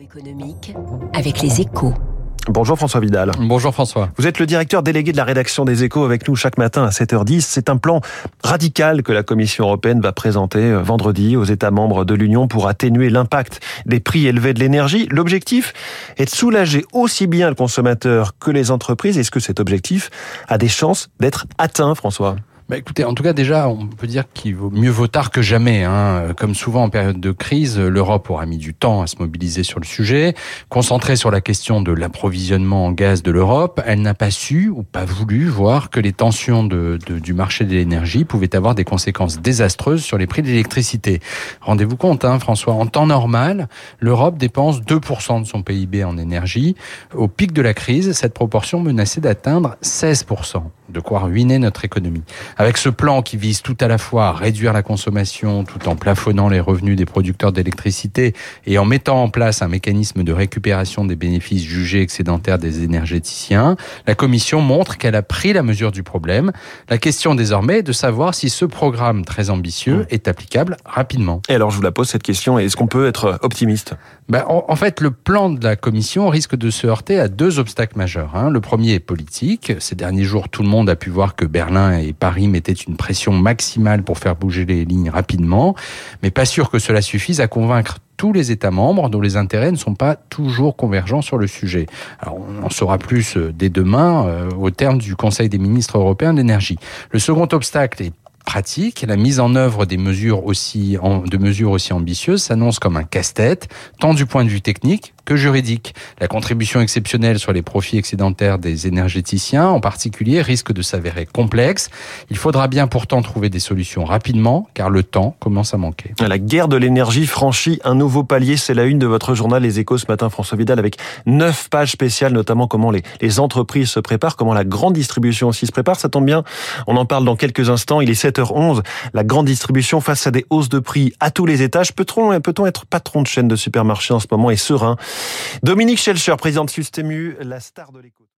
Économique avec les échos. Bonjour François Vidal. Bonjour François. Vous êtes le directeur délégué de la rédaction des échos avec nous chaque matin à 7h10. C'est un plan radical que la Commission européenne va présenter euh, vendredi aux États membres de l'Union pour atténuer l'impact des prix élevés de l'énergie. L'objectif est de soulager aussi bien le consommateur que les entreprises. Est-ce que cet objectif a des chances d'être atteint, François? Bah écoutez, en tout cas déjà, on peut dire qu'il vaut mieux vaut tard que jamais. Hein. Comme souvent en période de crise, l'Europe aura mis du temps à se mobiliser sur le sujet. Concentrée sur la question de l'approvisionnement en gaz de l'Europe, elle n'a pas su ou pas voulu voir que les tensions de, de, du marché de l'énergie pouvaient avoir des conséquences désastreuses sur les prix de l'électricité. Rendez-vous compte, hein, François, en temps normal, l'Europe dépense 2% de son PIB en énergie. Au pic de la crise, cette proportion menaçait d'atteindre 16% de quoi ruiner notre économie. Avec ce plan qui vise tout à la fois à réduire la consommation tout en plafonnant les revenus des producteurs d'électricité et en mettant en place un mécanisme de récupération des bénéfices jugés excédentaires des énergéticiens, la Commission montre qu'elle a pris la mesure du problème. La question désormais est de savoir si ce programme très ambitieux mmh. est applicable rapidement. Et alors je vous la pose cette question, est-ce qu'on peut être optimiste? Ben, en, en, fait, le plan de la Commission risque de se heurter à deux obstacles majeurs. Hein. Le premier est politique. Ces derniers jours, tout le monde a pu voir que Berlin et Paris mettaient une pression maximale pour faire bouger les lignes rapidement, mais pas sûr que cela suffise à convaincre tous les États membres dont les intérêts ne sont pas toujours convergents sur le sujet. Alors on en saura plus euh, dès demain euh, au terme du Conseil des ministres européens de l'énergie. Le second obstacle est pratique, la mise en œuvre des mesures aussi de mesures aussi ambitieuses s'annonce comme un casse-tête, tant du point de vue technique que juridique. La contribution exceptionnelle sur les profits excédentaires des énergéticiens, en particulier, risque de s'avérer complexe. Il faudra bien pourtant trouver des solutions rapidement, car le temps commence à manquer. La guerre de l'énergie franchit un nouveau palier. C'est la une de votre journal Les Échos ce matin, François Vidal, avec neuf pages spéciales, notamment comment les, les entreprises se préparent, comment la grande distribution aussi se prépare. Ça tombe bien, on en parle dans quelques instants. Il est 7h11. La grande distribution face à des hausses de prix à tous les étages. Peut-on peut être patron de chaîne de supermarché en ce moment et serein Dominique Schelcher, président de la star de l'écoute.